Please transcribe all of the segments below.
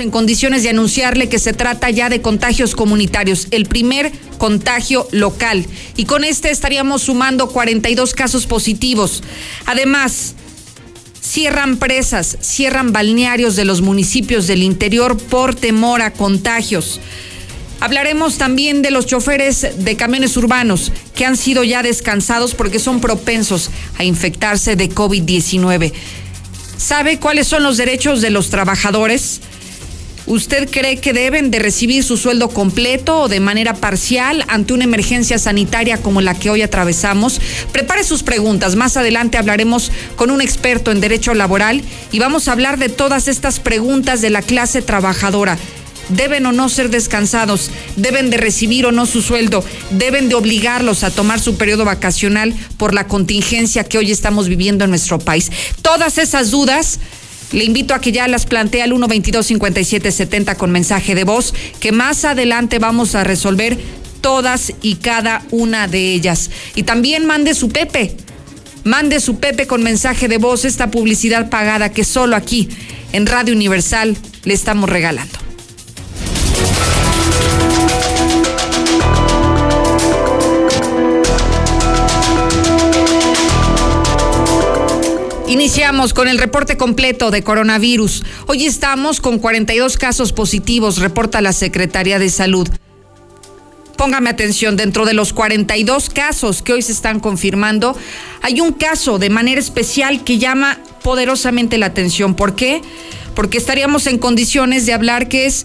en condiciones de anunciarle que se trata ya de contagios comunitarios, el primer contagio local. Y con este estaríamos sumando 42 casos positivos. Además, cierran presas, cierran balnearios de los municipios del interior por temor a contagios. Hablaremos también de los choferes de camiones urbanos que han sido ya descansados porque son propensos a infectarse de COVID-19. ¿Sabe cuáles son los derechos de los trabajadores? ¿Usted cree que deben de recibir su sueldo completo o de manera parcial ante una emergencia sanitaria como la que hoy atravesamos? Prepare sus preguntas. Más adelante hablaremos con un experto en derecho laboral y vamos a hablar de todas estas preguntas de la clase trabajadora deben o no ser descansados, deben de recibir o no su sueldo, deben de obligarlos a tomar su periodo vacacional por la contingencia que hoy estamos viviendo en nuestro país. Todas esas dudas le invito a que ya las plantee al 122-5770 con mensaje de voz, que más adelante vamos a resolver todas y cada una de ellas. Y también mande su Pepe. Mande su Pepe con mensaje de voz, esta publicidad pagada que solo aquí en Radio Universal le estamos regalando. Iniciamos con el reporte completo de coronavirus. Hoy estamos con 42 casos positivos, reporta la Secretaría de Salud. Póngame atención, dentro de los 42 casos que hoy se están confirmando, hay un caso de manera especial que llama poderosamente la atención. ¿Por qué? Porque estaríamos en condiciones de hablar que es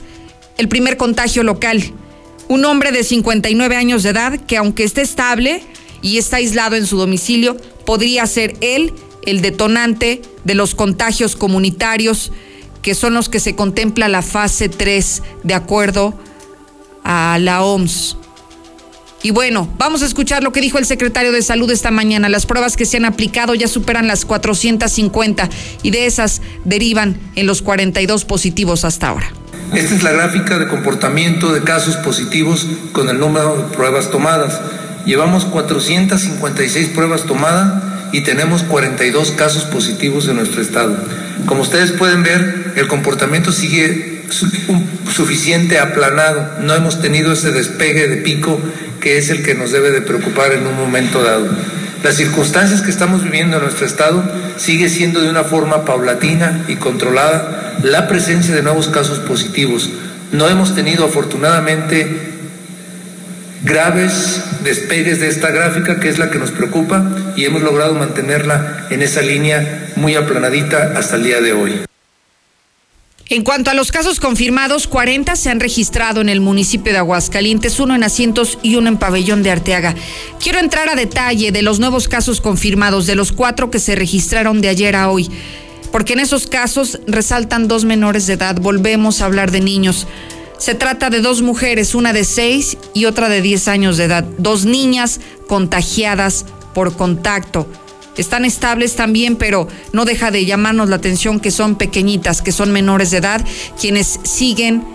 el primer contagio local. Un hombre de 59 años de edad que aunque esté estable y está aislado en su domicilio, podría ser él el detonante de los contagios comunitarios, que son los que se contempla la fase 3 de acuerdo a la OMS. Y bueno, vamos a escuchar lo que dijo el secretario de Salud esta mañana. Las pruebas que se han aplicado ya superan las 450 y de esas derivan en los 42 positivos hasta ahora. Esta es la gráfica de comportamiento de casos positivos con el número de pruebas tomadas. Llevamos 456 pruebas tomadas y tenemos 42 casos positivos en nuestro estado. Como ustedes pueden ver, el comportamiento sigue suficiente aplanado. No hemos tenido ese despegue de pico que es el que nos debe de preocupar en un momento dado. Las circunstancias que estamos viviendo en nuestro estado sigue siendo de una forma paulatina y controlada la presencia de nuevos casos positivos. No hemos tenido afortunadamente graves despegues de esta gráfica, que es la que nos preocupa, y hemos logrado mantenerla en esa línea muy aplanadita hasta el día de hoy. En cuanto a los casos confirmados, 40 se han registrado en el municipio de Aguascalientes, uno en Asientos y uno en Pabellón de Arteaga. Quiero entrar a detalle de los nuevos casos confirmados, de los cuatro que se registraron de ayer a hoy, porque en esos casos resaltan dos menores de edad. Volvemos a hablar de niños. Se trata de dos mujeres, una de 6 y otra de 10 años de edad, dos niñas contagiadas por contacto. Están estables también, pero no deja de llamarnos la atención que son pequeñitas, que son menores de edad, quienes siguen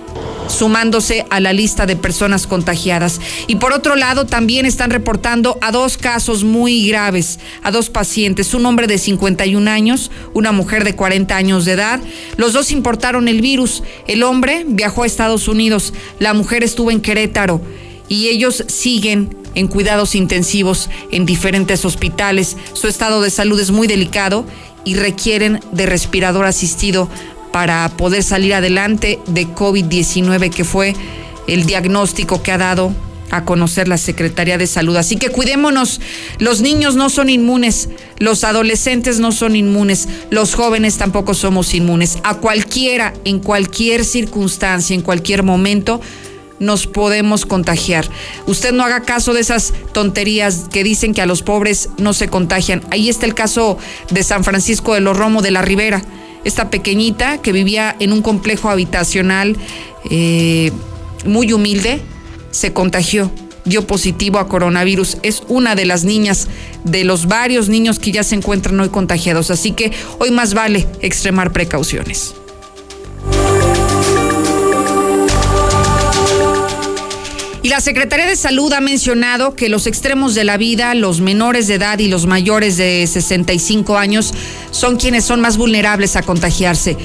sumándose a la lista de personas contagiadas. Y por otro lado, también están reportando a dos casos muy graves, a dos pacientes, un hombre de 51 años, una mujer de 40 años de edad. Los dos importaron el virus. El hombre viajó a Estados Unidos, la mujer estuvo en Querétaro y ellos siguen en cuidados intensivos en diferentes hospitales. Su estado de salud es muy delicado y requieren de respirador asistido para poder salir adelante de COVID-19, que fue el diagnóstico que ha dado a conocer la Secretaría de Salud. Así que cuidémonos, los niños no son inmunes, los adolescentes no son inmunes, los jóvenes tampoco somos inmunes. A cualquiera, en cualquier circunstancia, en cualquier momento, nos podemos contagiar. Usted no haga caso de esas tonterías que dicen que a los pobres no se contagian. Ahí está el caso de San Francisco de los Romo de la Ribera esta pequeñita que vivía en un complejo habitacional eh, muy humilde, se contagió, dio positivo a coronavirus. Es una de las niñas, de los varios niños que ya se encuentran hoy contagiados. Así que hoy más vale extremar precauciones. Y la Secretaría de Salud ha mencionado que los extremos de la vida, los menores de edad y los mayores de 65 años son quienes son más vulnerables a contagiarse.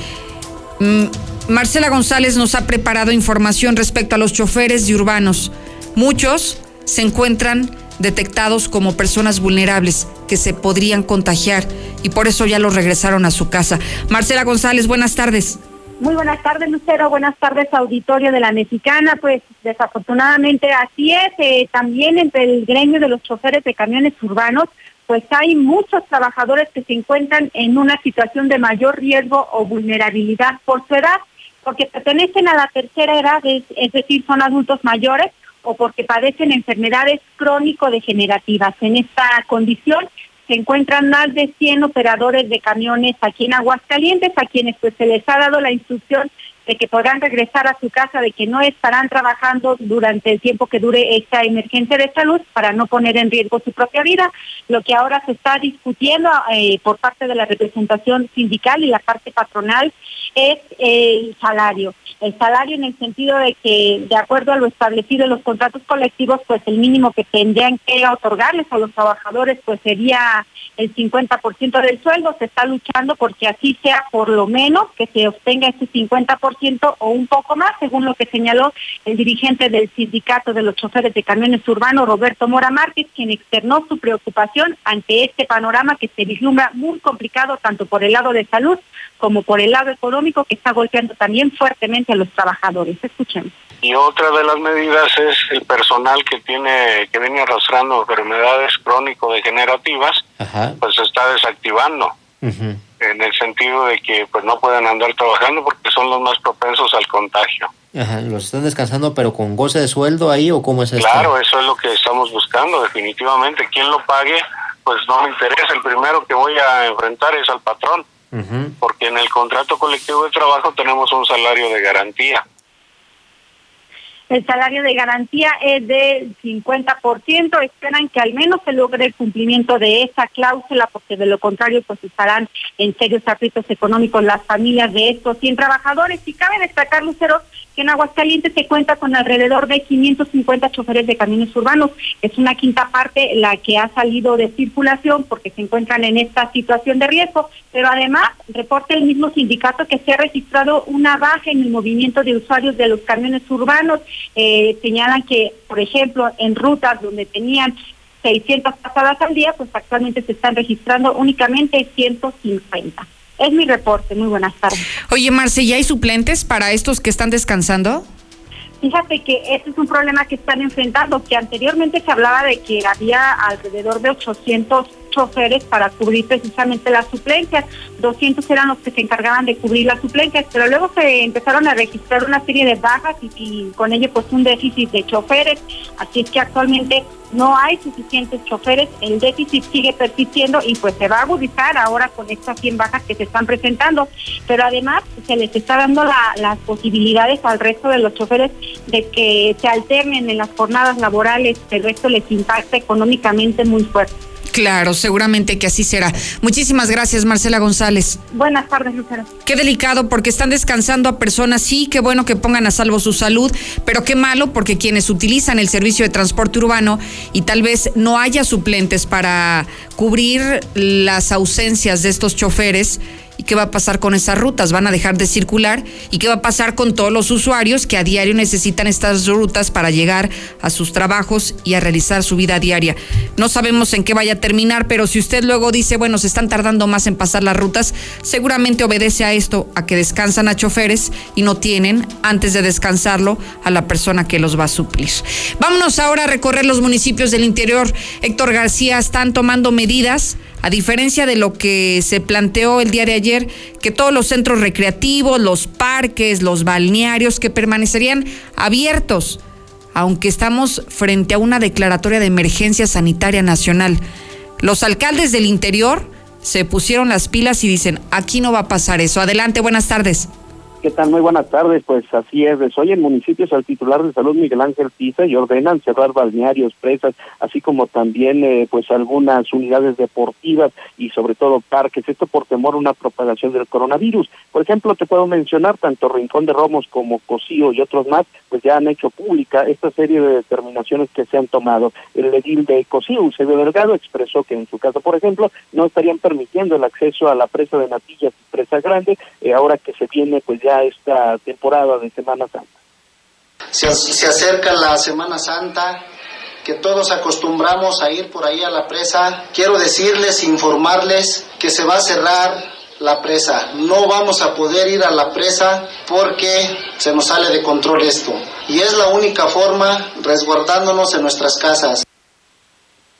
Mm, Marcela González nos ha preparado información respecto a los choferes de urbanos. Muchos se encuentran detectados como personas vulnerables que se podrían contagiar y por eso ya los regresaron a su casa. Marcela González, buenas tardes. Muy buenas tardes, Lucero. Buenas tardes, auditorio de la Mexicana. Pues desafortunadamente así es. Eh, también entre el gremio de los choferes de camiones urbanos, pues hay muchos trabajadores que se encuentran en una situación de mayor riesgo o vulnerabilidad por su edad, porque pertenecen a la tercera edad, es decir, son adultos mayores o porque padecen enfermedades crónico-degenerativas. En esta condición se encuentran más de 100 operadores de camiones aquí en Aguascalientes, a quienes pues se les ha dado la instrucción de que podrán regresar a su casa, de que no estarán trabajando durante el tiempo que dure esta emergencia de salud para no poner en riesgo su propia vida. Lo que ahora se está discutiendo eh, por parte de la representación sindical y la parte patronal es el salario. El salario en el sentido de que, de acuerdo a lo establecido en los contratos colectivos, pues el mínimo que tendrían que otorgarles a los trabajadores, pues sería el 50% del sueldo. Se está luchando porque así sea por lo menos que se obtenga ese 50% o un poco más, según lo que señaló el dirigente del sindicato de los choferes de camiones urbanos, Roberto Mora Márquez, quien externó su preocupación ante este panorama que se vislumbra muy complicado tanto por el lado de salud como por el lado económico que está golpeando también fuertemente a los trabajadores. Escuchemos. Y otra de las medidas es el personal que tiene que viene arrastrando enfermedades crónico-degenerativas, pues se está desactivando. En el sentido de que pues no pueden andar trabajando porque son los más propensos al contagio. Ajá, ¿los están descansando pero con goce de sueldo ahí o cómo es eso? Claro, eso es lo que estamos buscando definitivamente. Quien lo pague, pues no me interesa. El primero que voy a enfrentar es al patrón porque en el contrato colectivo de trabajo tenemos un salario de garantía. El salario de garantía es del 50%. Esperan que al menos se logre el cumplimiento de esa cláusula, porque de lo contrario, pues estarán en serios aprietos económicos las familias de estos 100 trabajadores. Y cabe destacar, Lucero, que en Aguascalientes se cuenta con alrededor de 550 choferes de camiones urbanos. Es una quinta parte la que ha salido de circulación porque se encuentran en esta situación de riesgo, pero además reporta el mismo sindicato que se ha registrado una baja en el movimiento de usuarios de los camiones urbanos. Eh, señalan que, por ejemplo, en rutas donde tenían 600 pasadas al día, pues actualmente se están registrando únicamente 150. Es mi reporte. Muy buenas tardes. Oye, Marce, ¿ya hay suplentes para estos que están descansando? Fíjate que este es un problema que están enfrentando, que anteriormente se hablaba de que había alrededor de 800 choferes para cubrir precisamente las suplencias. 200 eran los que se encargaban de cubrir las suplencias, pero luego se empezaron a registrar una serie de bajas y, con ello pues un déficit de choferes. Así es que actualmente no hay suficientes choferes, el déficit sigue persistiendo y pues se va a agudizar ahora con estas 100 bajas que se están presentando. Pero además se les está dando las posibilidades al resto de los choferes de que se alternen en las jornadas laborales, el resto les impacta económicamente muy fuerte. Claro, seguramente que así será. Muchísimas gracias, Marcela González. Buenas tardes, Lucero. Qué delicado porque están descansando a personas, sí, qué bueno que pongan a salvo su salud, pero qué malo porque quienes utilizan el servicio de transporte urbano y tal vez no haya suplentes para cubrir las ausencias de estos choferes, ¿Y qué va a pasar con esas rutas? ¿Van a dejar de circular? ¿Y qué va a pasar con todos los usuarios que a diario necesitan estas rutas para llegar a sus trabajos y a realizar su vida diaria? No sabemos en qué vaya a terminar, pero si usted luego dice, bueno, se están tardando más en pasar las rutas, seguramente obedece a esto, a que descansan a choferes y no tienen, antes de descansarlo, a la persona que los va a suplir. Vámonos ahora a recorrer los municipios del interior. Héctor García están tomando medidas a diferencia de lo que se planteó el día de ayer, que todos los centros recreativos, los parques, los balnearios, que permanecerían abiertos, aunque estamos frente a una declaratoria de emergencia sanitaria nacional. Los alcaldes del interior se pusieron las pilas y dicen, aquí no va a pasar eso. Adelante, buenas tardes. ¿Qué tal? Muy buenas tardes. Pues así es. Hoy en municipios al titular de salud Miguel Ángel Pisa y ordenan cerrar balnearios, presas, así como también eh, pues algunas unidades deportivas y sobre todo parques. Esto por temor a una propagación del coronavirus. Por ejemplo, te puedo mencionar tanto Rincón de Romos como Cocío y otros más, pues ya han hecho pública esta serie de determinaciones que se han tomado. El edil de Cocío, Eusebio Delgado, expresó que en su caso, por ejemplo, no estarían permitiendo el acceso a la presa de Natillas y Presa Grande, eh, ahora que se viene pues ya esta temporada de Semana Santa. Se, se acerca la Semana Santa, que todos acostumbramos a ir por ahí a la presa. Quiero decirles, informarles que se va a cerrar la presa. No vamos a poder ir a la presa porque se nos sale de control esto. Y es la única forma resguardándonos en nuestras casas.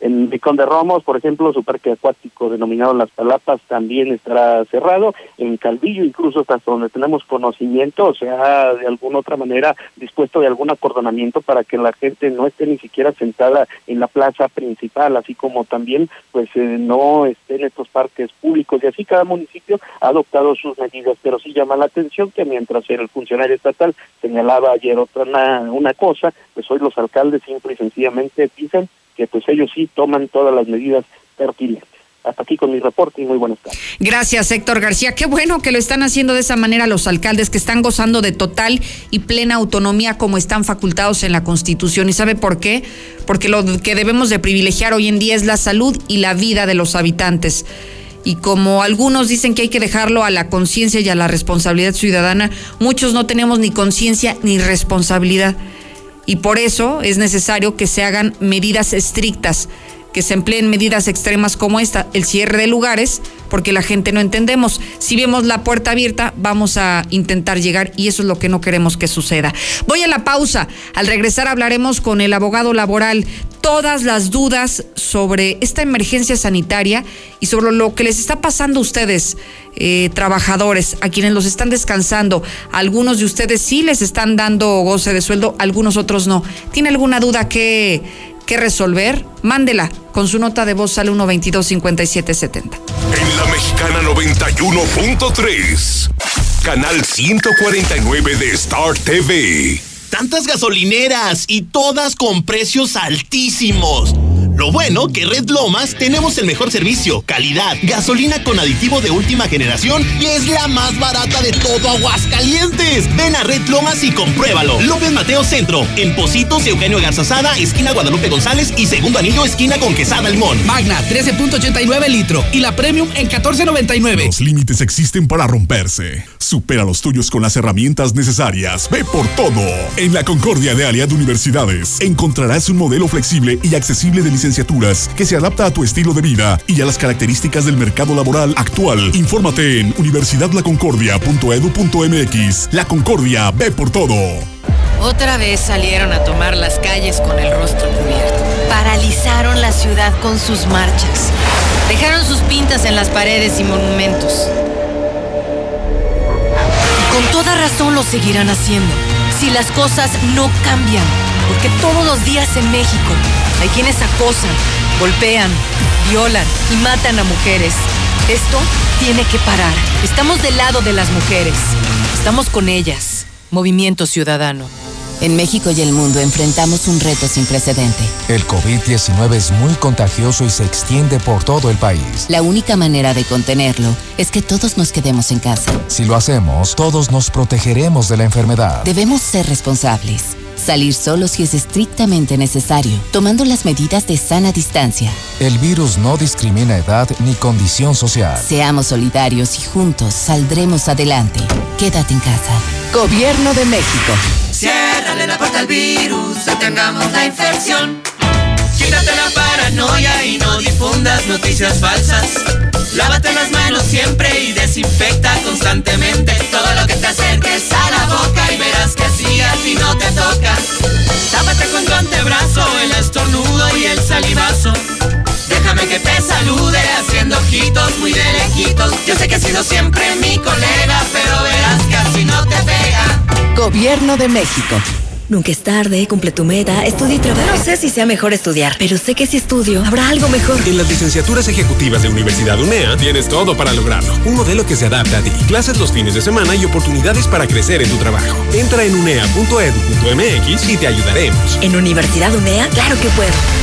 En Picón de Romos, por ejemplo, su parque acuático denominado Las Palapas también estará cerrado. En Calvillo, incluso hasta donde tenemos conocimiento, o sea, de alguna otra manera dispuesto de algún acordonamiento para que la gente no esté ni siquiera sentada en la plaza principal, así como también pues eh, no esté en estos parques públicos. Y así cada municipio ha adoptado sus medidas, pero sí llama la atención que mientras el funcionario estatal señalaba ayer otra una, una cosa, pues hoy los alcaldes simple y sencillamente dicen que pues ellos sí toman todas las medidas pertinentes. Hasta aquí con mi reporte y muy buenas tardes. Gracias, Héctor García. Qué bueno que lo están haciendo de esa manera los alcaldes que están gozando de total y plena autonomía como están facultados en la Constitución. ¿Y sabe por qué? Porque lo que debemos de privilegiar hoy en día es la salud y la vida de los habitantes. Y como algunos dicen que hay que dejarlo a la conciencia y a la responsabilidad ciudadana, muchos no tenemos ni conciencia ni responsabilidad y por eso es necesario que se hagan medidas estrictas, que se empleen medidas extremas como esta, el cierre de lugares, porque la gente no entendemos. Si vemos la puerta abierta, vamos a intentar llegar y eso es lo que no queremos que suceda. Voy a la pausa. Al regresar hablaremos con el abogado laboral todas las dudas sobre esta emergencia sanitaria y sobre lo que les está pasando a ustedes, eh, trabajadores, a quienes los están descansando. Algunos de ustedes sí les están dando goce de sueldo, algunos otros no. ¿Tiene alguna duda que que resolver, mándela con su nota de voz al 122-5770. En la mexicana 91.3, canal 149 de Star TV. Tantas gasolineras y todas con precios altísimos. Lo bueno que Red Lomas tenemos el mejor servicio, calidad, gasolina con aditivo de última generación y es la más barata de todo Aguascalientes. Ven a Red Lomas y compruébalo. López Mateo Centro, en Positos, Eugenio Garzazada, esquina Guadalupe González y segundo anillo, esquina con Quesada Limón. Magna, 13.89 litro y la Premium en 14.99. Los límites existen para romperse. Supera los tuyos con las herramientas necesarias. Ve por todo. En la Concordia de Aliad Universidades encontrarás un modelo flexible y accesible de que se adapta a tu estilo de vida y a las características del mercado laboral actual. Infórmate en universidadlaconcordia.edu.mx. La Concordia, ve por todo. Otra vez salieron a tomar las calles con el rostro cubierto. Paralizaron la ciudad con sus marchas. Dejaron sus pintas en las paredes y monumentos. Y con toda razón lo seguirán haciendo. Si las cosas no cambian. Porque todos los días en México hay quienes acosan, golpean, violan y matan a mujeres. Esto tiene que parar. Estamos del lado de las mujeres. Estamos con ellas. Movimiento Ciudadano. En México y el mundo enfrentamos un reto sin precedente. El COVID-19 es muy contagioso y se extiende por todo el país. La única manera de contenerlo es que todos nos quedemos en casa. Si lo hacemos, todos nos protegeremos de la enfermedad. Debemos ser responsables. Salir solo si es estrictamente necesario, tomando las medidas de sana distancia. El virus no discrimina edad ni condición social. Seamos solidarios y juntos saldremos adelante. Quédate en casa. Gobierno de México. Ciérrale la puerta al virus, detengamos la infección. Quítate la paranoia y no difundas noticias falsas. Lávate las manos siempre y desinfecta constantemente todo lo que te acerques a la boca y verás que así así no te toca. Tápate con tu antebrazo el estornudo y el salivazo. Déjame que te salude haciendo ojitos muy de lejitos. Yo sé que has sido siempre mi colega, pero verás que así no te pega. Gobierno de México. Nunca es tarde, cumple tu meta, estudia y trabaja. No sé si sea mejor estudiar, pero sé que si estudio, habrá algo mejor. En las licenciaturas ejecutivas de Universidad UNEA tienes todo para lograrlo. Un modelo que se adapta a ti, clases los fines de semana y oportunidades para crecer en tu trabajo. Entra en unea.edu.mx y te ayudaremos. En Universidad UNEA, claro que puedo.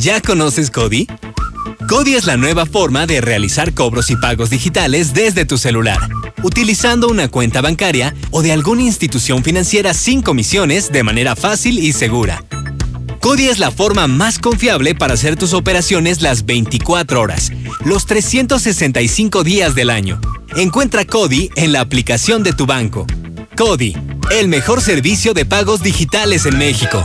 ¿Ya conoces Cody? Cody es la nueva forma de realizar cobros y pagos digitales desde tu celular, utilizando una cuenta bancaria o de alguna institución financiera sin comisiones de manera fácil y segura. Cody es la forma más confiable para hacer tus operaciones las 24 horas, los 365 días del año. Encuentra Cody en la aplicación de tu banco. Cody, el mejor servicio de pagos digitales en México.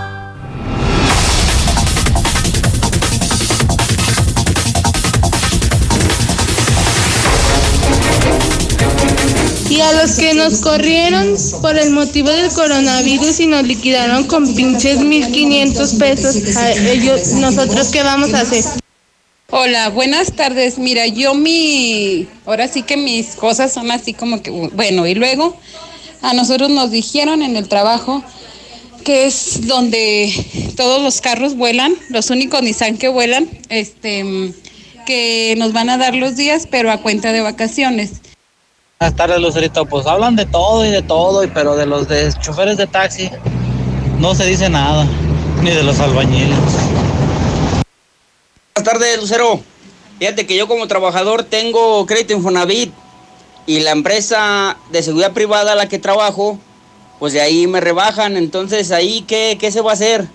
Los que nos corrieron por el motivo del coronavirus y nos liquidaron con pinches 1.500 pesos, a ellos, nosotros qué vamos a hacer. Hola, buenas tardes. Mira, yo mi, ahora sí que mis cosas son así como que, bueno, y luego a nosotros nos dijeron en el trabajo que es donde todos los carros vuelan, los únicos Nissan que vuelan, este, que nos van a dar los días, pero a cuenta de vacaciones. Buenas tardes, Lucerito. Pues hablan de todo y de todo, pero de los de choferes de taxi no se dice nada, ni de los albañiles. Buenas tardes, Lucero. Fíjate que yo como trabajador tengo crédito Infonavit y la empresa de seguridad privada a la que trabajo, pues de ahí me rebajan. Entonces, ahí qué, qué se va a hacer?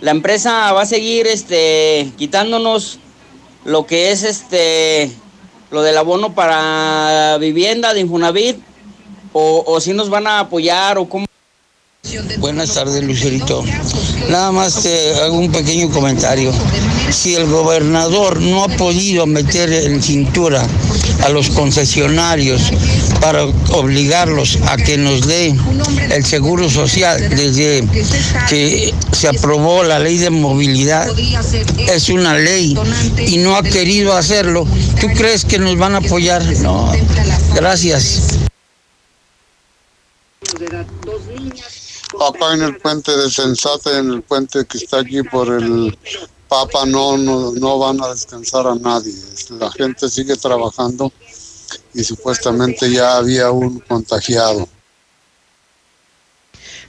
La empresa va a seguir este quitándonos lo que es este lo del abono para vivienda de Infonavit o, o si nos van a apoyar o cómo. Buenas tardes, Lucerito. Nada más te hago un pequeño comentario. Si el gobernador no ha podido meter en cintura a los concesionarios para obligarlos a que nos dé el seguro social desde que se aprobó la ley de movilidad, es una ley y no ha querido hacerlo, ¿tú crees que nos van a apoyar? No, gracias. Acá en el puente de Sensate, en el puente que está aquí por el Papa, no, no, no van a descansar a nadie. La gente sigue trabajando y supuestamente ya había un contagiado.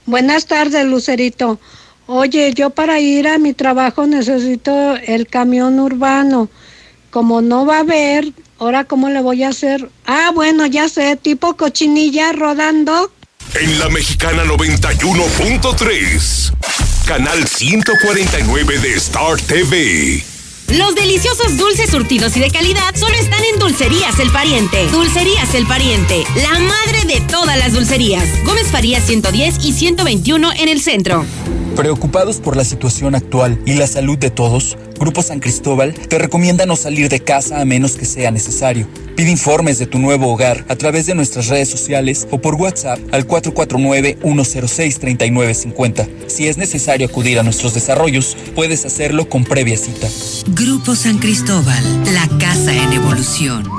Buenas tardes, Lucerito. Oye, yo para ir a mi trabajo necesito el camión urbano. Como no va a haber, ahora cómo le voy a hacer. Ah, bueno, ya sé, tipo cochinilla rodando. En la mexicana 91.3, canal 149 de Star TV. Los deliciosos dulces surtidos y de calidad solo están en Dulcerías El Pariente. Dulcerías El Pariente, la madre de todas las dulcerías. Gómez Farías 110 y 121 en el centro. Preocupados por la situación actual y la salud de todos, Grupo San Cristóbal te recomienda no salir de casa a menos que sea necesario. Pide informes de tu nuevo hogar a través de nuestras redes sociales o por WhatsApp al 449-106-3950. Si es necesario acudir a nuestros desarrollos, puedes hacerlo con previa cita. Grupo San Cristóbal, la casa en evolución.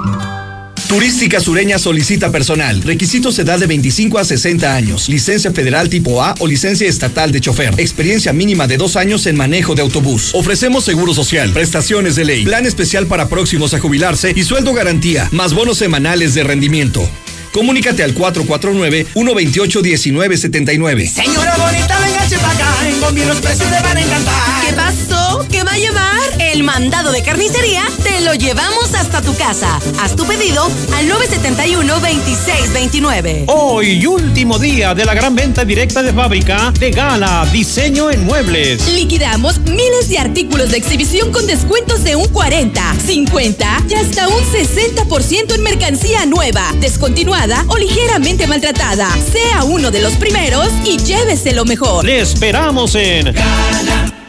Turística Sureña solicita personal. Requisitos edad de 25 a 60 años. Licencia federal tipo A o licencia estatal de chofer. Experiencia mínima de dos años en manejo de autobús. Ofrecemos seguro social, prestaciones de ley, plan especial para próximos a jubilarse y sueldo garantía, más bonos semanales de rendimiento. Comunícate al 449-128-1979. Señora bonita, venga para acá. En Combi los precios le van a encantar. ¿Qué pasó? ¿Qué va a llevar? Mandado de carnicería te lo llevamos hasta tu casa. Haz tu pedido al 971-2629. Hoy, último día de la gran venta directa de fábrica de Gala Diseño en Muebles. Liquidamos miles de artículos de exhibición con descuentos de un 40, 50 y hasta un 60% en mercancía nueva, descontinuada o ligeramente maltratada. Sea uno de los primeros y llévese lo mejor. Le esperamos en En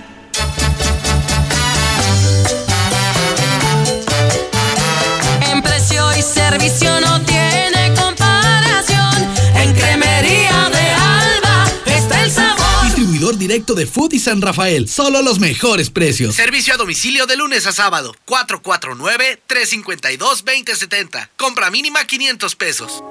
directo de Food y San Rafael. Solo los mejores precios. Servicio a domicilio de lunes a sábado. 449-352-2070. Compra mínima 500 pesos.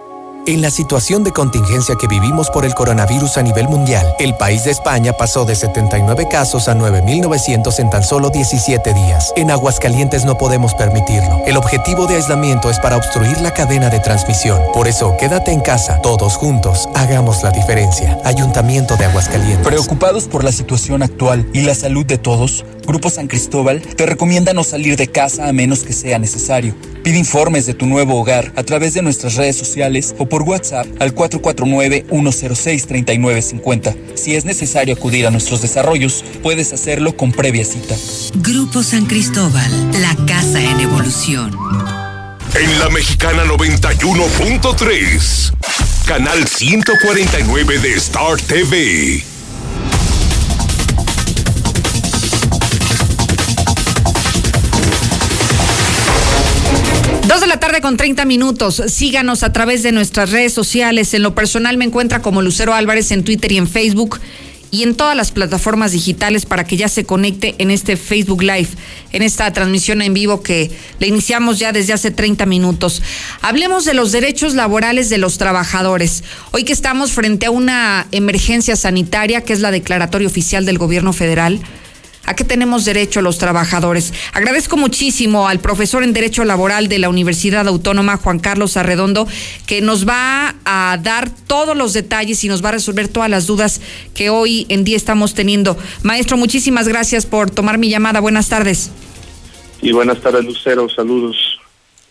En la situación de contingencia que vivimos por el coronavirus a nivel mundial, el país de España pasó de 79 casos a 9.900 en tan solo 17 días. En Aguascalientes no podemos permitirlo. El objetivo de aislamiento es para obstruir la cadena de transmisión. Por eso, quédate en casa, todos juntos, hagamos la diferencia. Ayuntamiento de Aguascalientes. Preocupados por la situación actual y la salud de todos, Grupo San Cristóbal te recomienda no salir de casa a menos que sea necesario. Pide informes de tu nuevo hogar a través de nuestras redes sociales o por WhatsApp al 449-106-3950. Si es necesario acudir a nuestros desarrollos, puedes hacerlo con previa cita. Grupo San Cristóbal, la casa en evolución. En la mexicana 91.3, canal 149 de Star TV. La tarde con 30 minutos. Síganos a través de nuestras redes sociales. En lo personal me encuentra como Lucero Álvarez en Twitter y en Facebook y en todas las plataformas digitales para que ya se conecte en este Facebook Live, en esta transmisión en vivo que le iniciamos ya desde hace 30 minutos. Hablemos de los derechos laborales de los trabajadores. Hoy que estamos frente a una emergencia sanitaria, que es la declaratoria oficial del gobierno federal, ¿A qué tenemos derecho los trabajadores? Agradezco muchísimo al profesor en Derecho Laboral de la Universidad Autónoma, Juan Carlos Arredondo, que nos va a dar todos los detalles y nos va a resolver todas las dudas que hoy en día estamos teniendo. Maestro, muchísimas gracias por tomar mi llamada. Buenas tardes. Y buenas tardes, Lucero. Saludos.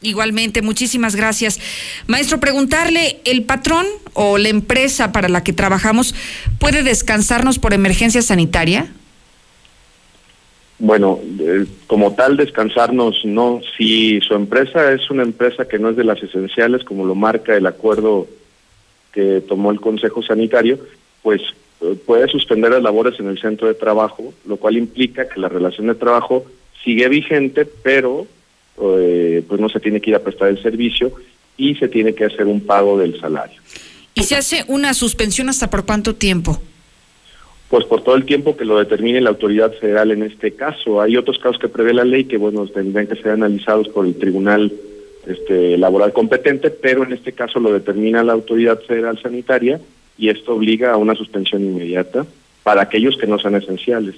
Igualmente, muchísimas gracias. Maestro, preguntarle, ¿el patrón o la empresa para la que trabajamos puede descansarnos por emergencia sanitaria? Bueno, eh, como tal, descansarnos no. Si su empresa es una empresa que no es de las esenciales, como lo marca el acuerdo que tomó el Consejo Sanitario, pues eh, puede suspender las labores en el centro de trabajo, lo cual implica que la relación de trabajo sigue vigente, pero eh, pues no se tiene que ir a prestar el servicio y se tiene que hacer un pago del salario. ¿Y se hace una suspensión hasta por cuánto tiempo? Pues por todo el tiempo que lo determine la autoridad federal en este caso. Hay otros casos que prevé la ley que, bueno, tendrán que ser analizados por el tribunal este, laboral competente, pero en este caso lo determina la autoridad federal sanitaria y esto obliga a una suspensión inmediata para aquellos que no sean esenciales.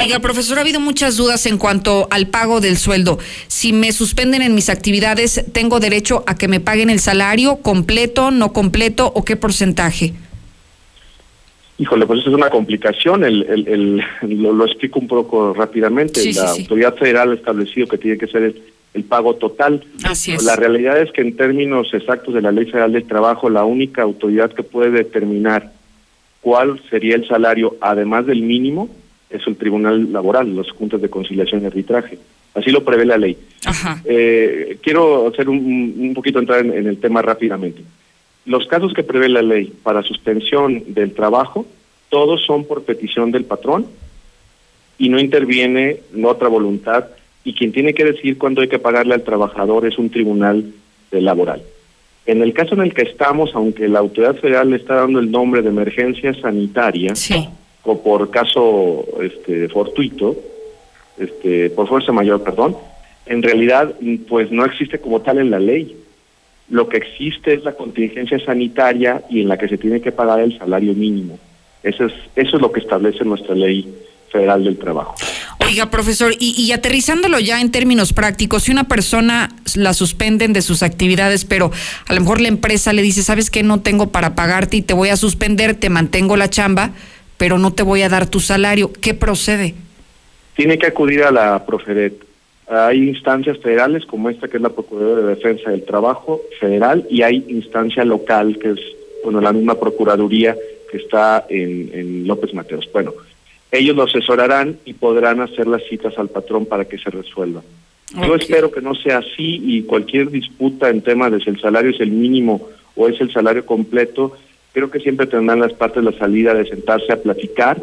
Oiga, profesor, ha habido muchas dudas en cuanto al pago del sueldo. Si me suspenden en mis actividades, ¿tengo derecho a que me paguen el salario completo, no completo o qué porcentaje? Híjole, pues eso es una complicación, el, el, el lo, lo, explico un poco rápidamente. Sí, la sí, autoridad federal ha establecido que tiene que ser el, el pago total. Así es. La realidad es que en términos exactos de la Ley Federal del Trabajo, la única autoridad que puede determinar cuál sería el salario, además del mínimo, es el Tribunal Laboral, los juntas de conciliación y arbitraje. Así lo prevé la ley. Ajá. Eh, quiero hacer un, un poquito entrar en, en el tema rápidamente. Los casos que prevé la ley para suspensión del trabajo, todos son por petición del patrón y no interviene la otra voluntad y quien tiene que decir cuándo hay que pagarle al trabajador es un tribunal de laboral. En el caso en el que estamos, aunque la autoridad federal le está dando el nombre de emergencia sanitaria, sí. o por caso este, fortuito, este, por fuerza mayor, perdón, en realidad pues no existe como tal en la ley Lo que existe es la contingencia sanitaria y en la que se tiene que pagar el salario mínimo. Eso es, eso es lo que establece nuestra ley federal del trabajo. Oiga, profesor, y, y, aterrizándolo ya en términos prácticos, si una persona la suspenden de sus actividades, pero a lo mejor la empresa le dice, sabes que no tengo para pagarte y te voy a suspender, te mantengo la chamba, pero no te voy a dar tu salario, ¿qué procede? Tiene que acudir a la Profedet. Hay instancias federales como esta que es la Procuraduría de Defensa del Trabajo federal y hay instancia local que es bueno la misma Procuraduría que está en, en López Mateos. Bueno, ellos lo asesorarán y podrán hacer las citas al patrón para que se resuelva. Yo espero que no sea así y cualquier disputa en tema de si el salario es el mínimo o es el salario completo, creo que siempre tendrán las partes la salida de sentarse a platicar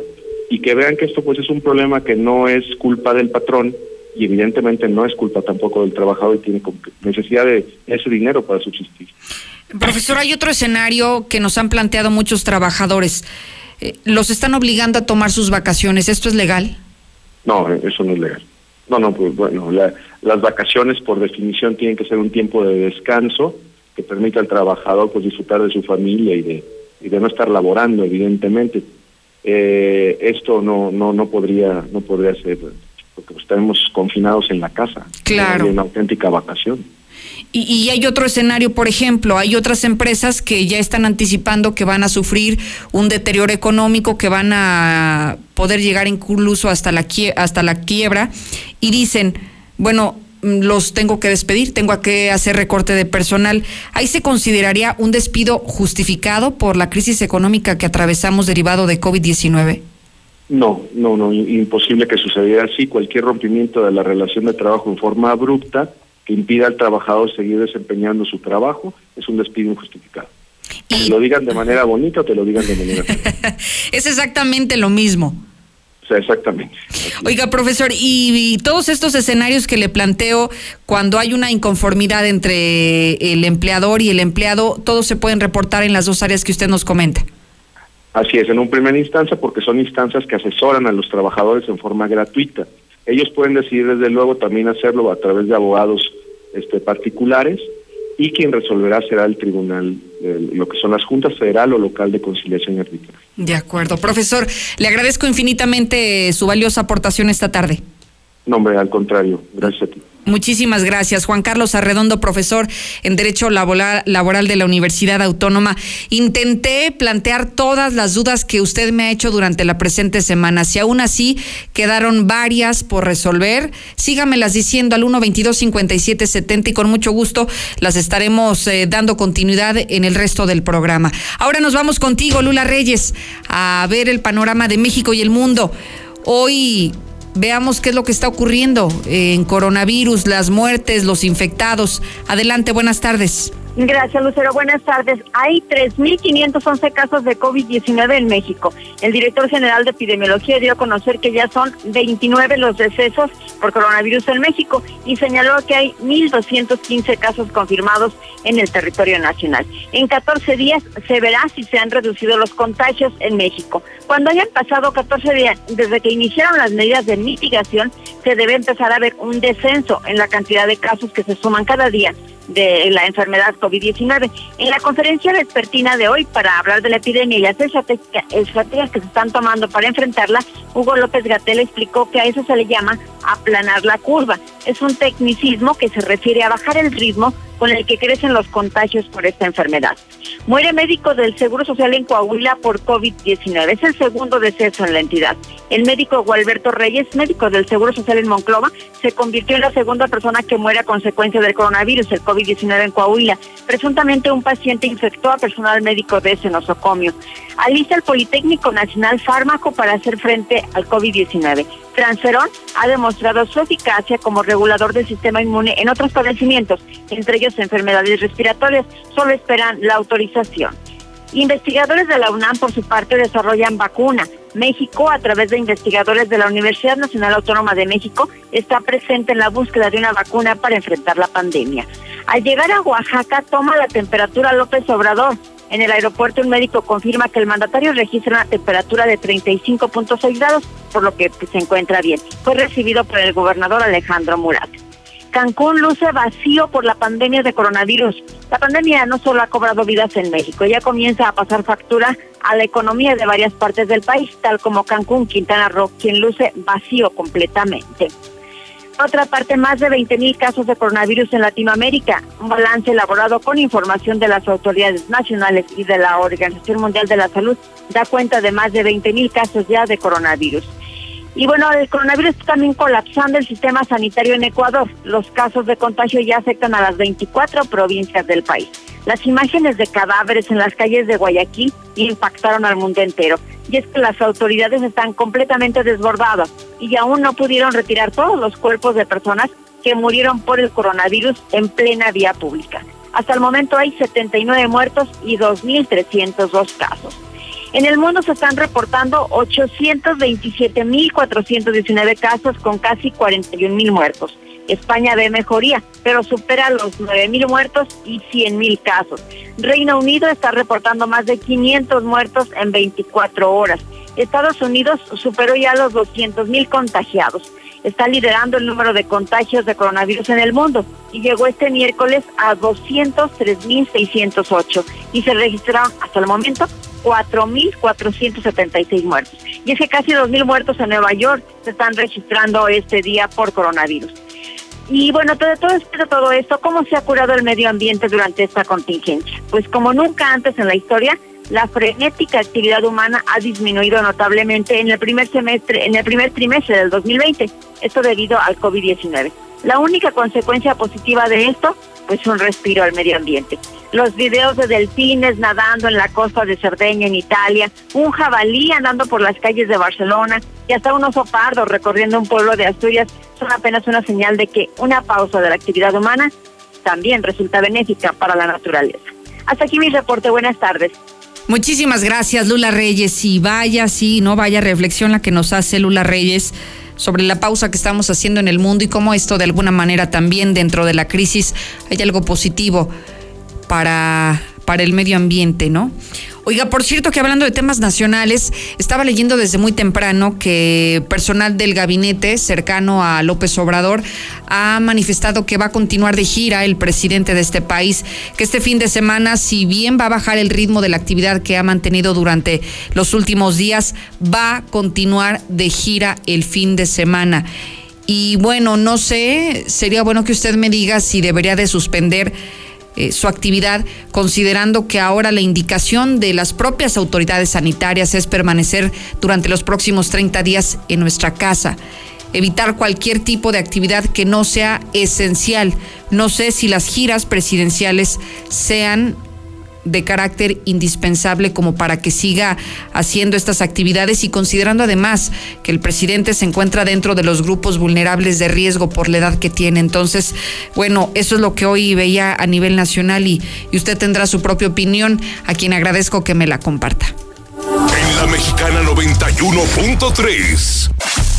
y que vean que esto pues es un problema que no es culpa del patrón y evidentemente no es culpa tampoco del trabajador y tiene necesidad de ese dinero para subsistir. Profesor, hay otro escenario que nos han planteado muchos trabajadores. Eh, los están obligando a tomar sus vacaciones. ¿Esto es legal? No, eso no es legal. No, no, pues bueno, las vacaciones por definición tienen que ser un tiempo de descanso que permita al trabajador pues disfrutar de su familia y de, y de no estar laborando, evidentemente. Eh, esto no, no, no podría, no podría ser, porque pues, estaremos confinados en la casa. Claro. una auténtica vacación. Y, hay otro escenario, por ejemplo, hay otras empresas que ya están anticipando que van a sufrir un deterioro económico, que van a poder llegar incluso hasta la, hasta la quiebra y dicen, bueno, mm, los tengo que despedir, tengo que hacer recorte de personal. ¿Ahí se consideraría un despido justificado por la crisis económica que atravesamos derivado de COVID-19? No, no, no, imposible que sucediera así. Cualquier rompimiento de la relación de trabajo en forma abrupta que impida al trabajador seguir desempeñando su trabajo es un despido injustificado. Te lo digan de manera bonita o te lo digan de manera es exactamente lo mismo. O sea, exactamente. Oiga, profesor, y, todos estos escenarios que le planteo, cuando hay una inconformidad entre el empleador y el empleado, todos se pueden reportar en las dos áreas que usted nos comenta. Así es, en un primer instancia, porque son instancias que asesoran a los trabajadores en forma gratuita. Ellos pueden decidir desde luego también hacerlo a través de abogados este, particulares y quien resolverá será el tribunal, lo que son las juntas federal o local de conciliación y arbitraje. De acuerdo. Profesor, le agradezco infinitamente su valiosa aportación esta tarde. No, hombre, al contrario. Gracias a ti. Muchísimas gracias. Juan Carlos Arredondo, profesor en Derecho Laboral de la Universidad Autónoma. Intenté plantear todas las dudas que usted me ha hecho durante la presente semana. Si aún así quedaron varias por resolver, sígamelas diciendo al 122-5770 y con mucho gusto las estaremos eh, dando continuidad en el resto del programa. Ahora nos vamos contigo, Lula Reyes, a ver el panorama de México y el mundo. Hoy Veamos qué es lo que está ocurriendo en coronavirus, las muertes, los infectados. Adelante, buenas tardes. Gracias, Lucero. Buenas tardes. Hay 3.511 casos de COVID-19 en México. El director general de epidemiología dio a conocer que ya son 29 los decesos por coronavirus en México y señaló que hay 1.215 casos confirmados en el territorio nacional. En 14 días se verá si se han reducido los contagios en México. Cuando hayan pasado 14 días desde que iniciaron las medidas de mitigación, se debe empezar a ver un descenso en la cantidad de casos que se suman cada día de la enfermedad COVID-19. En la conferencia vespertina de hoy, para hablar de la epidemia y las estrategias que se están tomando para enfrentarla, Hugo López Gatel explicó que a eso se le llama aplanar la curva. Es un tecnicismo que se refiere a bajar el ritmo con el que crecen los contagios por esta enfermedad. Muere médico del Seguro Social en Coahuila por COVID-19. Es el segundo deceso en la entidad. El médico Gualberto Reyes, médico del Seguro Social en Monclova, se convirtió en la segunda persona que muere a consecuencia del coronavirus, el COVID-19 en Coahuila. Presuntamente un paciente infectó a personal médico de ese nosocomio. Alista el Politécnico Nacional fármaco para hacer frente al COVID-19. Transferón ha demostrado su eficacia como regulador del sistema inmune en otros padecimientos, entre ellos enfermedades respiratorias. Solo esperan la autorización. Investigadores de la UNAM, por su parte, desarrollan vacuna. México, a través de investigadores de la Universidad Nacional Autónoma de México, está presente en la búsqueda de una vacuna para enfrentar la pandemia. Al llegar a Oaxaca, toma la temperatura López Obrador. En el aeropuerto, un médico confirma que el mandatario registra una temperatura de 35.6 grados, por lo que pues, se encuentra bien. Fue recibido por el gobernador Alejandro Murat. Cancún luce vacío por la pandemia de coronavirus. La pandemia no solo ha cobrado vidas en México, ya comienza a pasar factura a la economía de varias partes del país, tal como Cancún, Quintana Roo, quien luce vacío completamente. Otra parte, más de 20 mil casos de coronavirus en Latinoamérica. Un balance elaborado con información de las autoridades nacionales y de la Organización Mundial de la Salud da cuenta de más de 20 mil casos ya de coronavirus. Y bueno, el coronavirus está también colapsando el sistema sanitario en Ecuador. Los casos de contagio ya afectan a las 24 provincias del país. Las imágenes de cadáveres en las calles de Guayaquil impactaron al mundo entero. Y es que las autoridades están completamente desbordadas y aún no pudieron retirar todos los cuerpos de personas que murieron por el coronavirus en plena vía pública. Hasta el momento hay 79 muertos y 2.302 casos. En el mundo se están reportando 827.419 casos con casi 41.000 muertos. España ve mejoría, pero supera los 9.000 muertos y 100.000 casos. Reino Unido está reportando más de 500 muertos en 24 horas. Estados Unidos superó ya los 200.000 contagiados. Está liderando el número de contagios de coronavirus en el mundo y llegó este miércoles a 203.608 y se registraron hasta el momento 4.476 muertos. Y es que casi 2.000 muertos en Nueva York se están registrando este día por coronavirus. Y bueno, todo, todo, todo esto, ¿cómo se ha curado el medio ambiente durante esta contingencia? Pues como nunca antes en la historia, la frenética actividad humana ha disminuido notablemente en el primer semestre, en el primer trimestre del 2020. Esto debido al COVID-19. La única consecuencia positiva de esto, pues un respiro al medio ambiente. Los videos de delfines nadando en la costa de Cerdeña, en Italia, un jabalí andando por las calles de Barcelona y hasta un oso pardo recorriendo un pueblo de Asturias son apenas una señal de que una pausa de la actividad humana también resulta benéfica para la naturaleza. Hasta aquí mi reporte. Buenas tardes. Muchísimas gracias, Lula Reyes. Y vaya, sí, no vaya reflexión la que nos hace Lula Reyes sobre la pausa que estamos haciendo en el mundo y cómo esto de alguna manera también dentro de la crisis hay algo positivo para, para el medio ambiente, ¿no? Oiga, por cierto que hablando de temas nacionales, estaba leyendo desde muy temprano que personal del gabinete cercano a López Obrador ha manifestado que va a continuar de gira el presidente de este país, que este fin de semana, si bien va a bajar el ritmo de la actividad que ha mantenido durante los últimos días, va a continuar de gira el fin de semana. Y bueno, no sé, sería bueno que usted me diga si debería de suspender eh, su actividad, considerando que ahora la indicación de las propias autoridades sanitarias es permanecer durante los próximos 30 días en nuestra casa evitar cualquier tipo de actividad que no sea esencial. No sé si las giras presidenciales sean de carácter indispensable como para que siga haciendo estas actividades y considerando además que el presidente se encuentra dentro de los grupos vulnerables de riesgo por la edad que tiene. Entonces, bueno, eso es lo que hoy veía a nivel nacional y, usted tendrá su propia opinión, a quien agradezco que me la comparta. En la mexicana 91.3,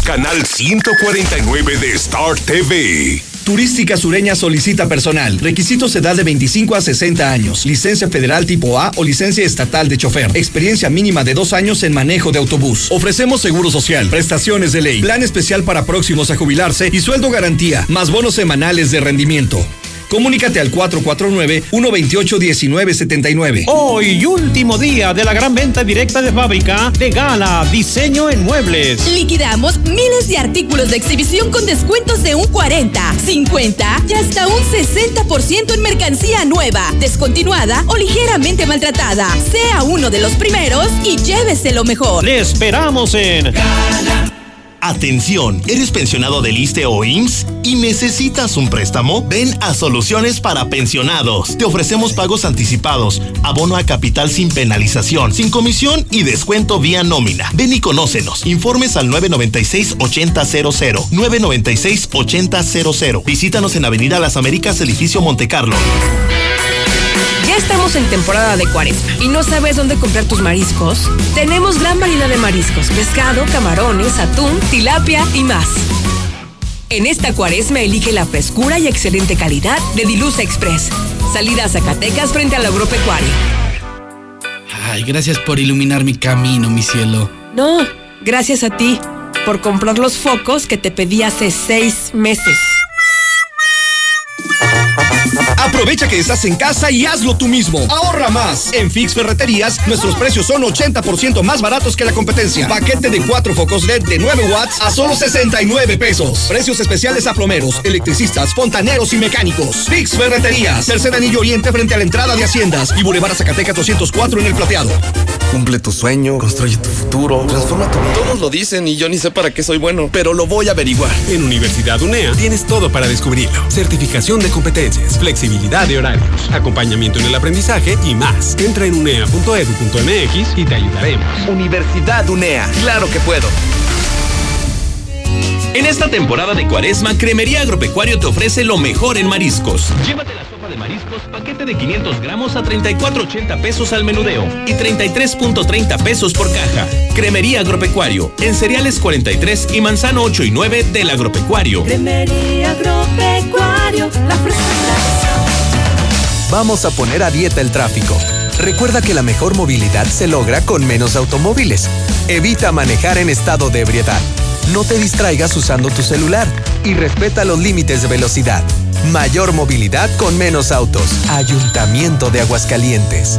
canal 149 de Star TV. Turística Sureña solicita personal. Requisitos edad de 25 a 60 años. Licencia federal tipo A o licencia estatal de chofer. Experiencia mínima de dos años en manejo de autobús. Ofrecemos seguro social, prestaciones de ley, plan especial para próximos a jubilarse y sueldo garantía, más bonos semanales de rendimiento. Comunícate al 449-128-1979. Hoy, último día de la gran venta directa de fábrica de Gala Diseño en Muebles. Liquidamos miles de artículos de exhibición con descuentos de un 40, 50 y hasta un 60% en mercancía nueva, descontinuada o ligeramente maltratada. Sea uno de los primeros y llévese lo mejor. Le esperamos en Gala. Atención, ¿eres pensionado del ISTE o IMSS y necesitas un préstamo? Ven a Soluciones para Pensionados. Te ofrecemos pagos anticipados, abono a capital sin penalización, sin comisión y descuento vía nómina. Ven y conócenos. Informes al 996-8000. 996-8000. Visítanos en Avenida Las Américas, edificio Montecarlo. Ya estamos en temporada de cuaresma y no sabes dónde comprar tus mariscos. Tenemos gran variedad de mariscos, pescado, camarones, atún, tilapia y más. En esta cuaresma elige la frescura y excelente calidad de Dilusa Express. Salida a Zacatecas frente al agropecuario. Ay, gracias por iluminar mi camino, mi cielo. No, gracias a ti por comprar los focos que te pedí hace seis meses. Aprovecha que estás en casa y hazlo tú mismo. Ahorra más. En Fix Ferreterías, nuestros precios son 80% más baratos que la competencia. Paquete de cuatro focos LED de 9 watts a solo 69 pesos. Precios especiales a plomeros, electricistas, fontaneros y mecánicos. Fix Ferreterías, tercer anillo oriente frente a la entrada de Haciendas y Boulevard Zacatecas 204 en el plateado. Cumple tu sueño, construye tu futuro, transforma tu vida. Todos lo dicen y yo ni sé para qué soy bueno, pero lo voy a averiguar. En Universidad UNEA tienes todo para descubrirlo. Certificación de competencias, flexibilidad de horarios, acompañamiento en el aprendizaje y más. Entra en unea.edu.mx y te ayudaremos. Universidad UNEA, claro que puedo. En esta temporada de cuaresma, Cremería Agropecuario te ofrece lo mejor en mariscos. Llévate la sopa de mariscos, paquete de 500 gramos a 34.80 pesos al menudeo y 33.30 pesos por caja. Cremería Agropecuario, en cereales 43 y manzano 8 y 9 del Agropecuario. Cremería Agropecuario, la Vamos a poner a dieta el tráfico. Recuerda que la mejor movilidad se logra con menos automóviles. Evita manejar en estado de ebriedad. No te distraigas usando tu celular y respeta los límites de velocidad. Mayor movilidad con menos autos. Ayuntamiento de Aguascalientes.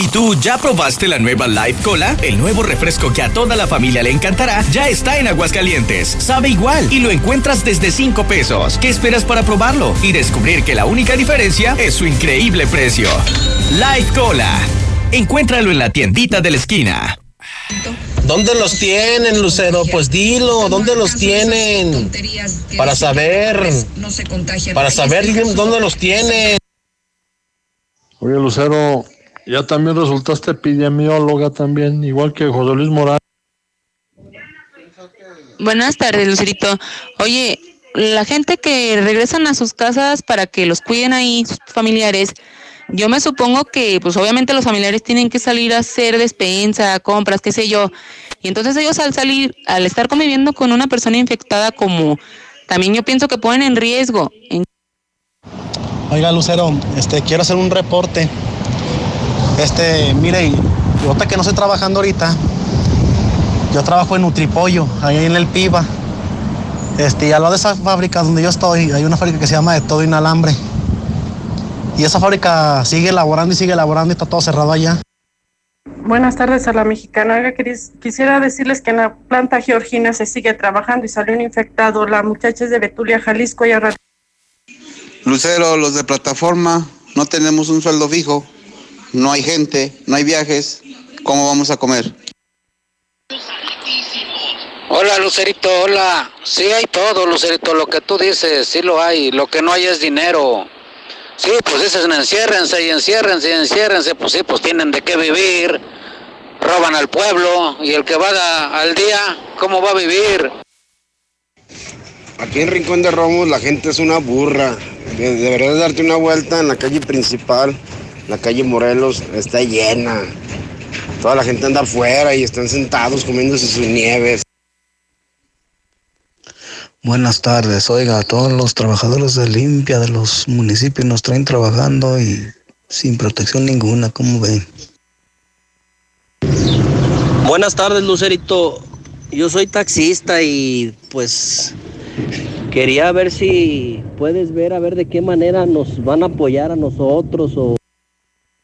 ¿Y tú ya probaste la nueva Life Cola? El nuevo refresco que a toda la familia le encantará ya está en Aguascalientes. Sabe igual y lo encuentras desde 5 pesos. ¿Qué esperas para probarlo? Y descubrir que la única diferencia es su increíble precio. Life Cola. Encuéntralo en la tiendita de la esquina. ¿Dónde los tienen, Lucero? Pues dilo, ¿dónde los tienen? Para saber. Para saber dónde los tienen. Oye, Lucero, ya también resultaste epidemióloga también, igual que José Luis Morales. Buenas tardes, Lucerito. Oye, la gente que regresan a sus casas para que los cuiden ahí, sus familiares, yo me supongo que, pues obviamente los familiares tienen que salir a hacer despensa, compras, qué sé yo. Y entonces ellos al salir, al estar conviviendo con una persona infectada como, también yo pienso que ponen en riesgo. Oiga, Lucero, este, quiero hacer un reporte. Este, mire, yo que no estoy trabajando ahorita, yo trabajo en Nutripollo, ahí en el Piba. Este, y al lado de esa fábrica donde yo estoy, hay una fábrica que se llama De Todo Inalambre. Y esa fábrica sigue elaborando y sigue elaborando y está todo cerrado allá. Buenas tardes a la mexicana. Oiga, quisiera decirles que en la planta Georgina se sigue trabajando y salió un infectado. La muchacha es de Betulia, Jalisco, y al Lucero, los de plataforma, no tenemos un sueldo fijo, no hay gente, no hay viajes, ¿cómo vamos a comer? Hola Lucerito, hola. Sí hay todo, Lucerito, lo que tú dices, sí lo hay. Lo que no hay es dinero. Sí, pues dicen enciérrense y enciérrense y enciérrense, pues sí, pues tienen de qué vivir. Roban al pueblo y el que va a- al día, ¿cómo va a vivir? Aquí en Rincón de Romos la gente es una burra. De- Deberías darte una vuelta en la calle principal. La calle Morelos está llena. Toda la gente anda afuera y están sentados comiéndose sus nieves. Buenas tardes, oiga, todos los trabajadores de limpia de los municipios nos traen trabajando y sin protección ninguna, ¿cómo ven? Buenas tardes, Lucerito. Yo soy taxista y pues quería ver si puedes ver a ver de qué manera nos van a apoyar a nosotros o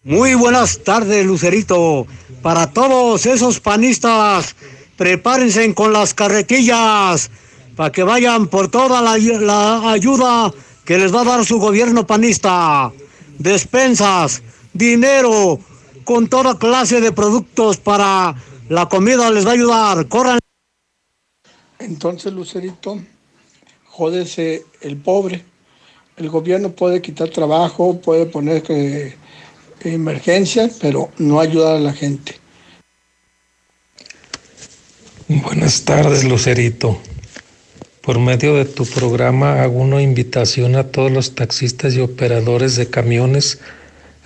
Muy buenas tardes, Lucerito. Para todos esos panistas, prepárense con las carretillas para que vayan por toda la, ayuda que les va a dar su gobierno panista. Despensas, dinero, con toda clase de productos para la comida les va a ayudar. Corran. Entonces, Lucerito, jódese el pobre, El gobierno puede quitar trabajo, puede poner que emergencias, pero no ayudar a la gente. Buenas tardes, Lucerito. Por medio de tu programa hago una invitación a todos los taxistas y operadores de camiones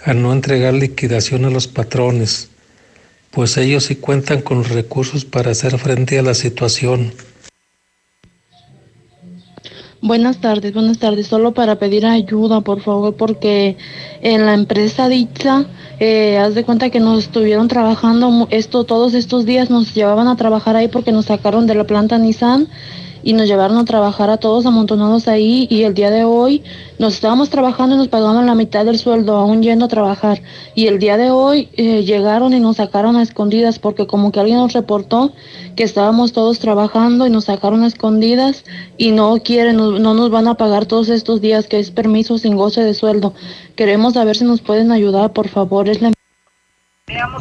a no entregar liquidación a los patrones, pues ellos sí cuentan con recursos para hacer frente a la situación. Buenas tardes, buenas tardes. Solo para pedir ayuda, por favor, porque en la empresa dicha, eh, haz de cuenta que nos estuvieron trabajando esto todos estos días, nos llevaban a trabajar ahí porque nos sacaron de la planta Nissan y nos llevaron a trabajar a todos amontonados ahí y el día de hoy nos estábamos trabajando y nos pagaban la mitad del sueldo aún yendo a trabajar y el día de hoy eh, llegaron y nos sacaron a escondidas porque como que alguien nos reportó que estábamos todos trabajando y nos sacaron a escondidas y no quieren, no, no nos van a pagar todos estos días que es permiso sin goce de sueldo. Queremos saber si nos pueden ayudar, por favor. Es la...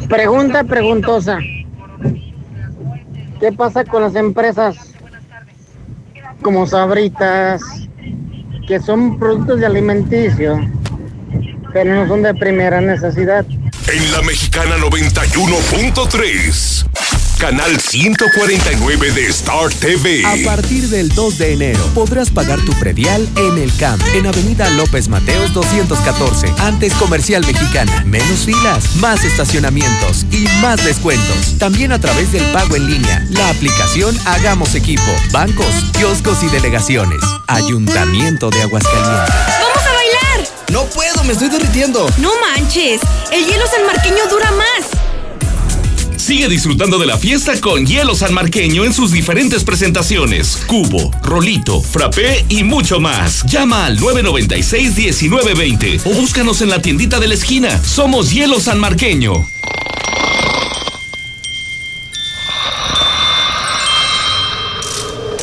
Pregunta preguntosa. ¿Qué pasa con las empresas como Sabritas, que son productos de alimenticio, pero no son de primera necesidad? En la mexicana 91.3. Canal 149 de Star TV. A partir del 2 de enero podrás pagar tu predial en el CAMP, en Avenida López Mateos 214, antes Comercial Mexicana. Menos filas, más estacionamientos y más descuentos. También a través del pago en línea, la aplicación Hagamos Equipo, bancos, kioscos y delegaciones. Ayuntamiento de Aguascalientes. ¡Vamos a bailar! No puedo, me estoy derritiendo. No manches, el hielo sanmarqueño dura más. Sigue disfrutando de la fiesta con hielo sanmarqueño en sus diferentes presentaciones. Cubo, rolito, frappé y mucho más. Llama al 996-1920 o búscanos en la tiendita de la esquina. Somos Hielo Sanmarqueño.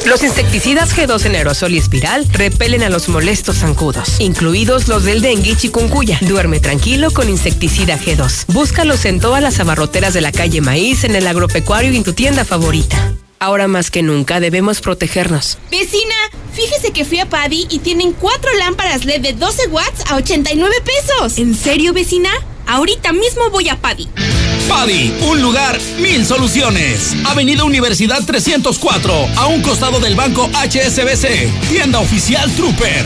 Los insecticidas G2 en aerosol y espiral repelen a los molestos zancudos, incluidos los del dengue y chikungunya. Duerme tranquilo con insecticida G2. Búscalos en todas las abarroteras de la calle Maíz, en el agropecuario y en tu tienda favorita. Ahora más que nunca debemos protegernos. Vecina, fíjese que fui a Paddy y tienen cuatro lámparas LED de 12 watts a 89 pesos. ¿En serio, vecina? Ahorita mismo voy a Paddy. Paddy, un lugar, mil soluciones. Avenida Universidad 304, a un costado del banco HSBC. Tienda oficial Trooper.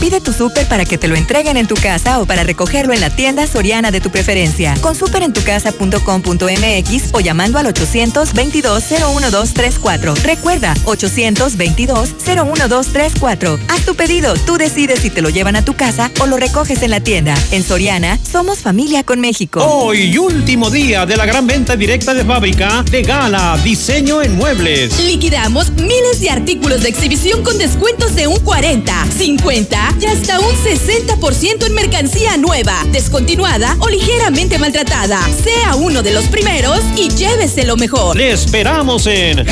Pide tu súper para que te lo entreguen en tu casa o para recogerlo en la tienda soriana de tu preferencia. Con superentucasa.com.mx o llamando al 822-01234. Recuerda, 822-01234. Haz tu pedido, tú decides si te lo llevan a tu casa o lo recoges en la tienda. En Soriana, somos familia con México. Hoy, último día de la gran venta directa de fábrica de Gala Diseño en Muebles. Liquidamos miles de artículos de exhibición con descuentos de un 40, 50 y hasta un 60% en mercancía nueva, descontinuada o ligeramente maltratada. Sea uno de los primeros y llévese lo mejor. Le esperamos en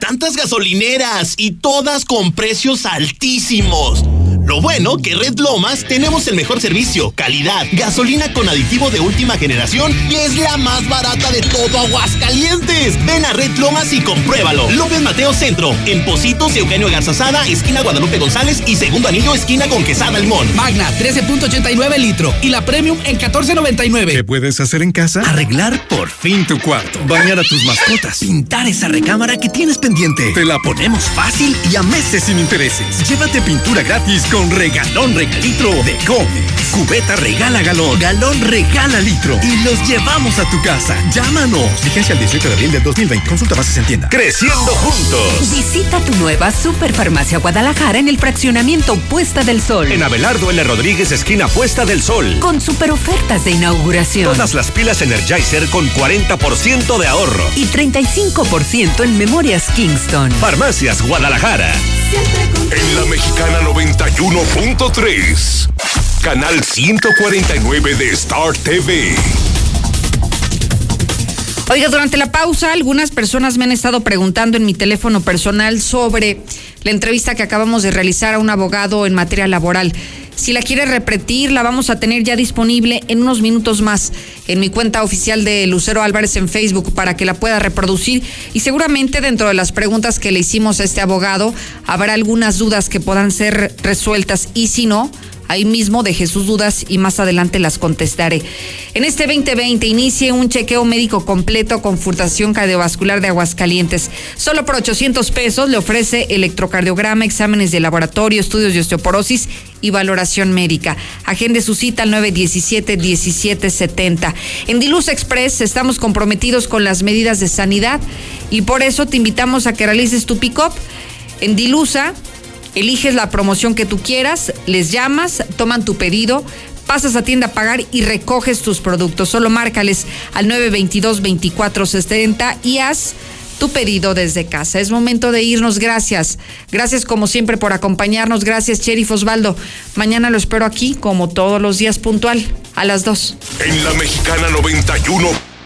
Tantas gasolineras y todas con precios altísimos. Lo bueno que Red Lomas tenemos el mejor servicio, calidad, gasolina con aditivo de última generación y es la más barata de todo Aguascalientes. Ven a Red Lomas y compruébalo. López Mateo Centro, en Positos, Eugenio Garzazada, esquina Guadalupe González y segundo anillo, esquina con Quesada Limón. Magna, 13.89 litro y la Premium en 14.99. ¿Qué puedes hacer en casa? Arreglar por fin tu cuarto. Bañar a tus mascotas. Pintar esa recámara que tienes pendiente. Te la ponemos fácil y a meses sin intereses. Llévate pintura gratis con regalón regalitro de Comex. Cubeta regala galón, galón regala litro y los llevamos a tu casa. Llámanos. Vigencia el 18 de abril del 2020. Consulta bases en tienda. Creciendo juntos. Visita tu nueva Superfarmacia Guadalajara en el fraccionamiento Puesta del Sol. En Abelardo L. Rodríguez, esquina Puesta del Sol. Con super ofertas de inauguración. Todas las pilas Energizer con 40% de ahorro. Y 35% en memorias Kingston. Farmacias Guadalajara. En la mexicana 91.3. Canal 149 de Star TV. Oiga, durante la pausa, algunas personas me han estado preguntando en mi teléfono personal sobre la entrevista que acabamos de realizar a un abogado en materia laboral. Si la quiere repetir, la vamos a tener ya disponible en unos minutos más en mi cuenta oficial de Lucero Álvarez en Facebook para que la pueda reproducir. Y seguramente dentro de las preguntas que le hicimos a este abogado habrá algunas dudas que puedan ser resueltas y si no, Ahí mismo dejé sus dudas y más adelante las contestaré. En este 2020 inicie un chequeo médico completo con furtación cardiovascular de Aguascalientes. Solo por 800 pesos le ofrece electrocardiograma, exámenes de laboratorio, estudios de osteoporosis y valoración médica. Agende su cita al 917-1770. En Diluz Express estamos comprometidos con las medidas de sanidad y por eso te invitamos a que realices tu pick-up. En Dilusa eliges la promoción que tú quieras, les llamas, toman tu pedido, pasas a tienda a pagar y recoges tus productos. Solo márcales al 922-2460 y haz tu pedido desde casa. Es momento de irnos. Gracias. Gracias como siempre por acompañarnos. Gracias, Sheriff Osvaldo. Mañana lo espero aquí como todos los días puntual a las 2. En la Mexicana 91.